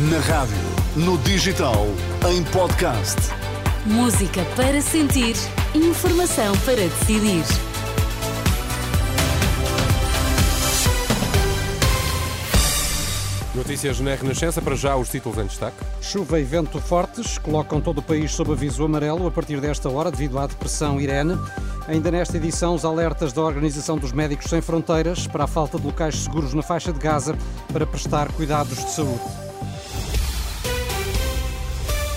Na rádio, no digital, em podcast. Música para sentir, informação para decidir. Notícias na Renascença, para já os títulos em destaque. Chuva e vento fortes colocam todo o país sob aviso amarelo a partir desta hora devido à depressão Irene. Ainda nesta edição, os alertas da Organização dos Médicos Sem Fronteiras para a falta de locais seguros na faixa de Gaza para prestar cuidados de saúde.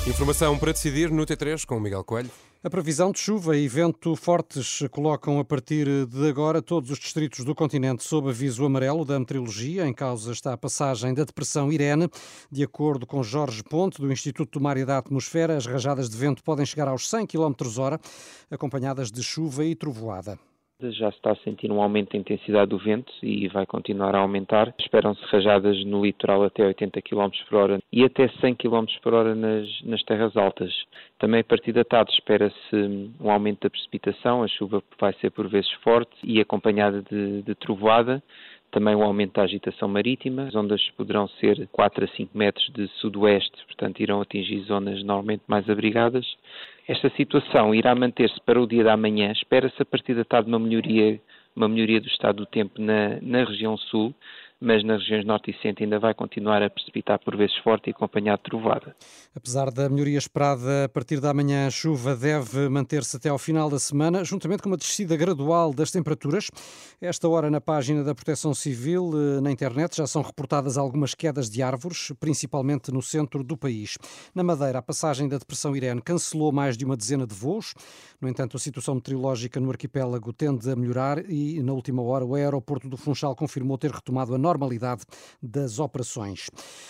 Informação para decidir no T3 com o Miguel Coelho. A previsão de chuva e vento fortes colocam a partir de agora todos os distritos do continente sob aviso amarelo da meteorologia. Em causa está a passagem da depressão Irene. De acordo com Jorge Ponte, do Instituto do Mar e da Atmosfera, as rajadas de vento podem chegar aos 100 km hora, acompanhadas de chuva e trovoada. Já se está a sentir um aumento da intensidade do vento e vai continuar a aumentar. Esperam-se rajadas no litoral até 80 km por hora e até 100 km por hora nas, nas terras altas. Também a partir da tarde espera-se um aumento da precipitação, a chuva vai ser por vezes forte e acompanhada de, de trovoada também o aumento da agitação marítima. As ondas poderão ser 4 a 5 metros de sudoeste, portanto irão atingir zonas normalmente mais abrigadas. Esta situação irá manter-se para o dia da manhã. Espera-se a partir da tarde uma melhoria, uma melhoria do estado do tempo na, na região sul, mas nas regiões norte e centro ainda vai continuar a precipitar por vezes forte e acompanhado de trovada. Apesar da melhoria esperada a partir da manhã, a chuva deve manter-se até ao final da semana, juntamente com uma descida gradual das temperaturas. Esta hora, na página da Proteção Civil, eh, na internet, já são reportadas algumas quedas de árvores, principalmente no centro do país. Na Madeira, a passagem da Depressão Irene cancelou mais de uma dezena de voos. No entanto, a situação meteorológica no arquipélago tende a melhorar e, na última hora, o aeroporto do Funchal confirmou ter retomado a normalidade das operações.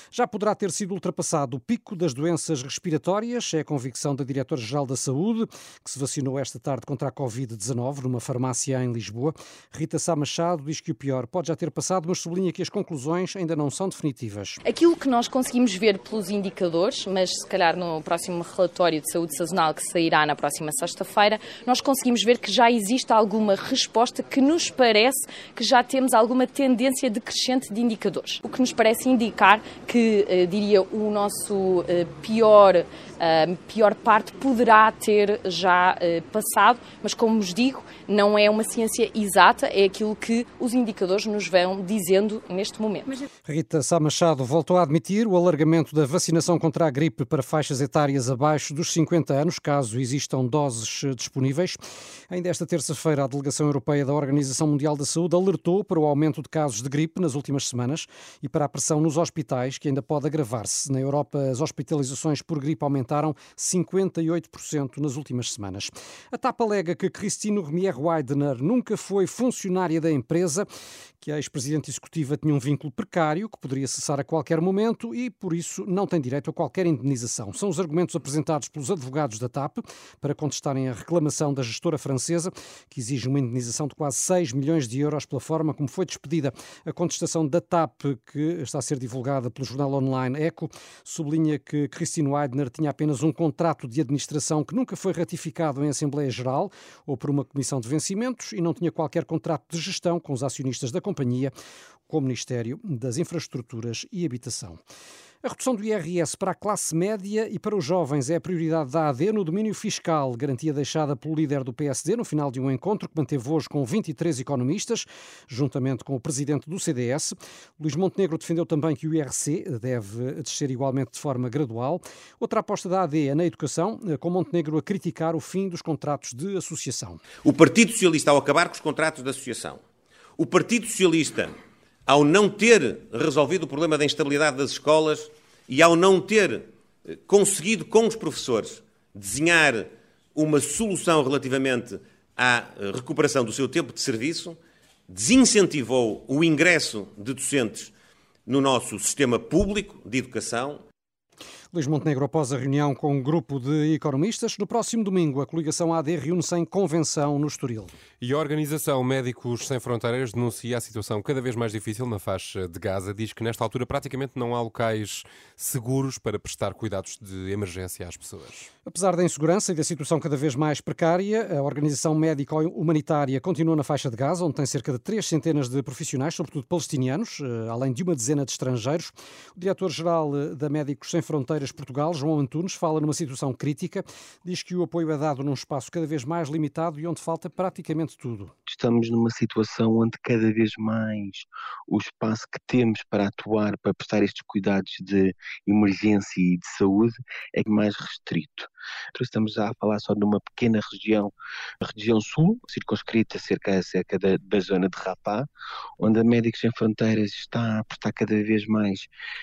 Já poderá ter sido ultrapassado o pico das doenças respiratórias, é a convicção da Diretora-Geral da Saúde, que se vacinou esta tarde contra a Covid-19 numa farmácia em Lisboa. Rita Sá Machado diz que o pior pode já ter passado, mas sublinha que as conclusões ainda não são definitivas. Aquilo que nós conseguimos ver pelos indicadores, mas se calhar no próximo relatório de saúde sazonal que sairá na próxima sexta-feira, nós conseguimos ver que já existe alguma resposta que nos parece que já temos alguma tendência decrescente de indicadores. O que nos parece indicar que, eh, diria, o nosso eh, pior a pior parte poderá ter já uh, passado, mas como vos digo, não é uma ciência exata, é aquilo que os indicadores nos vão dizendo neste momento. Rita Sá Machado voltou a admitir o alargamento da vacinação contra a gripe para faixas etárias abaixo dos 50 anos, caso existam doses eh, disponíveis. Ainda esta terça-feira, a Delegação Europeia da Organização Mundial da Saúde alertou para o aumento de casos de gripe nas últimas semanas e para a pressão nos hospitais, que ainda pode agravar-se. Na Europa, as hospitalizações por gripe aumentaram aumentaram 58% nas últimas semanas. A TAP alega que Cristine Remier Weidner nunca foi funcionária da empresa, que a ex-presidente executiva tinha um vínculo precário que poderia cessar a qualquer momento e, por isso, não tem direito a qualquer indenização. São os argumentos apresentados pelos advogados da TAP para contestarem a reclamação da gestora francesa, que exige uma indenização de quase 6 milhões de euros pela forma como foi despedida. A contestação da TAP, que está a ser divulgada pelo jornal online Eco, sublinha que Christine Weidner tinha apenas um contrato de administração que nunca foi ratificado em Assembleia Geral ou por uma comissão de vencimentos e não tinha qualquer contrato de gestão com os acionistas da companhia, com o Ministério das Infraestruturas e Habitação. A redução do IRS para a classe média e para os jovens é a prioridade da AD no domínio fiscal, garantia deixada pelo líder do PSD no final de um encontro que manteve hoje com 23 economistas, juntamente com o presidente do CDS. Luís Montenegro defendeu também que o IRC deve descer igualmente de forma gradual. Outra aposta da AD é na educação, com Montenegro a criticar o fim dos contratos de associação. O Partido Socialista, ao acabar com os contratos de associação, o Partido Socialista ao não ter resolvido o problema da instabilidade das escolas e ao não ter eh, conseguido com os professores desenhar uma solução relativamente à eh, recuperação do seu tempo de serviço, desincentivou o ingresso de docentes no nosso sistema público de educação Luís Montenegro após a reunião com um grupo de economistas. No próximo domingo, a coligação AD reúne-se em convenção no Estoril. E a organização Médicos Sem Fronteiras denuncia a situação cada vez mais difícil na faixa de Gaza. Diz que nesta altura praticamente não há locais seguros para prestar cuidados de emergência às pessoas. Apesar da insegurança e da situação cada vez mais precária, a Organização Médica Humanitária continua na faixa de Gaza, onde tem cerca de três centenas de profissionais, sobretudo palestinianos, eh, além de uma dezena de estrangeiros. O diretor-geral eh, da Médicos Sem Fronteiras Portugal, João Antunes, fala numa situação crítica, diz que o apoio é dado num espaço cada vez mais limitado e onde falta praticamente tudo. Estamos numa situação onde cada vez mais o espaço que temos para atuar, para prestar estes cuidados de emergência e de saúde é mais restrito. Estamos a falar só de uma pequena região, a região sul, circunscrita cerca, cerca da, da zona de Rafah, onde a Médicos Sem Fronteiras está a prestar cada vez mais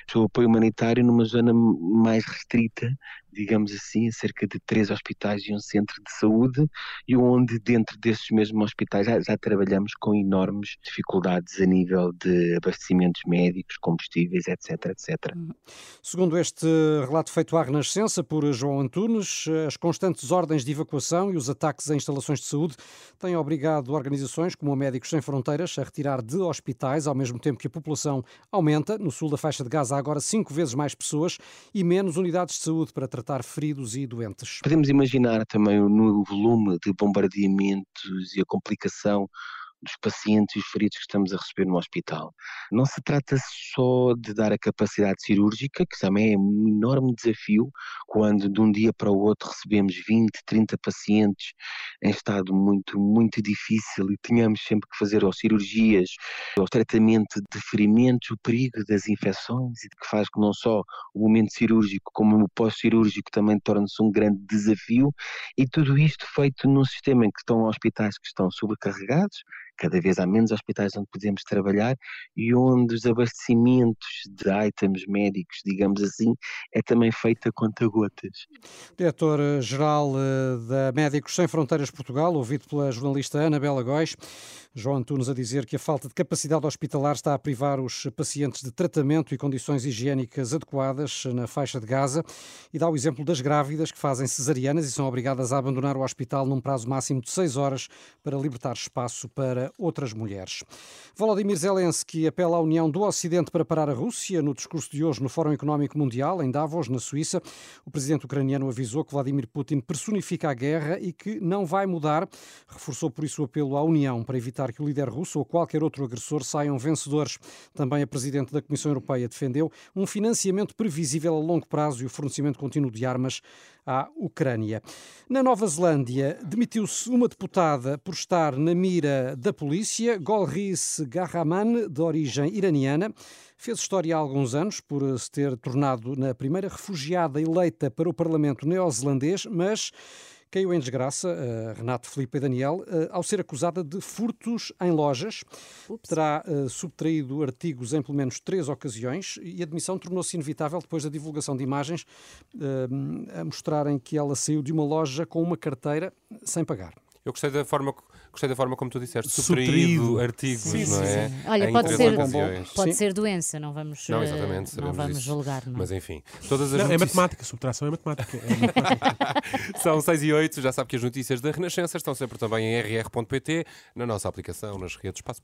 o seu apoio humanitário numa zona mais restrita digamos assim, cerca de três hospitais e um centro de saúde, e onde dentro desses mesmos hospitais já, já trabalhamos com enormes dificuldades a nível de abastecimentos médicos, combustíveis, etc, etc. Uhum. Segundo este relato feito à Renascença por João Antunes, as constantes ordens de evacuação e os ataques a instalações de saúde têm obrigado organizações como a Médicos Sem Fronteiras a retirar de hospitais, ao mesmo tempo que a população aumenta. No sul da faixa de Gaza há agora cinco vezes mais pessoas e menos unidades de saúde para tratar feridos e doentes. Podemos imaginar também no volume de bombardeamentos e a complicação dos pacientes e os feridos que estamos a receber no hospital. Não se trata só de dar a capacidade cirúrgica, que também é um enorme desafio, quando de um dia para o outro recebemos 20, 30 pacientes em estado muito, muito difícil e tenhamos sempre que fazer ou cirurgias, ou tratamento de ferimentos, o perigo das infecções, e que faz que não só o momento cirúrgico, como o pós-cirúrgico também torna-se um grande desafio, e tudo isto feito num sistema em que estão hospitais que estão sobrecarregados, cada vez há menos hospitais onde podemos trabalhar e onde os abastecimentos de itens médicos, digamos assim, é também feito a conta-gotas. Diretor-geral eh, da Médicos Sem Fronteiras Portugal, ouvido pela jornalista Ana Bela Góis, João Antunes a dizer que a falta de capacidade hospitalar está a privar os pacientes de tratamento e condições higiênicas adequadas na faixa de Gaza e dá o exemplo das grávidas que fazem cesarianas e são obrigadas a abandonar o hospital num prazo máximo de seis horas para libertar espaço para outras mulheres. Volodymyr Zelensky apela à União do Ocidente para parar a Rússia. No discurso de hoje no Fórum Económico Mundial, em Davos, na Suíça, o presidente ucraniano avisou que Vladimir Putin personifica a guerra e que não vai mudar. Reforçou por isso o apelo à União para evitar que o líder russo ou qualquer outro agressor saiam vencedores. Também a presidente da Comissão Europeia defendeu um financiamento previsível a longo prazo e o fornecimento contínuo de armas à Ucrânia. Na Nova Zelândia, demitiu-se uma deputada por estar na mira da polícia, Golris Gahraman, de origem iraniana. Fez história há alguns anos por se ter tornado na primeira refugiada eleita para o Parlamento neozelandês, mas caiu em desgraça, uh, Renato, Felipe e Daniel, uh, ao ser acusada de furtos em lojas. Ups. Terá uh, subtraído artigos em pelo menos três ocasiões e a admissão tornou-se inevitável depois da divulgação de imagens a mostrarem que ela saiu de uma loja com uma carteira sem pagar. Eu gostei da forma, gostei da forma como tu disseste, subtraído, artigos, sim, não é? Sim. Olha, pode ser, pode ser doença, não vamos, não, exatamente, não vamos julgar. Não. Mas enfim, todas as não, é notícias... É matemática, subtração é matemática. É matemática. São 6 e 8, já sabe que as notícias da Renascença estão sempre também em rr.pt, na nossa aplicação, nas redes Espaço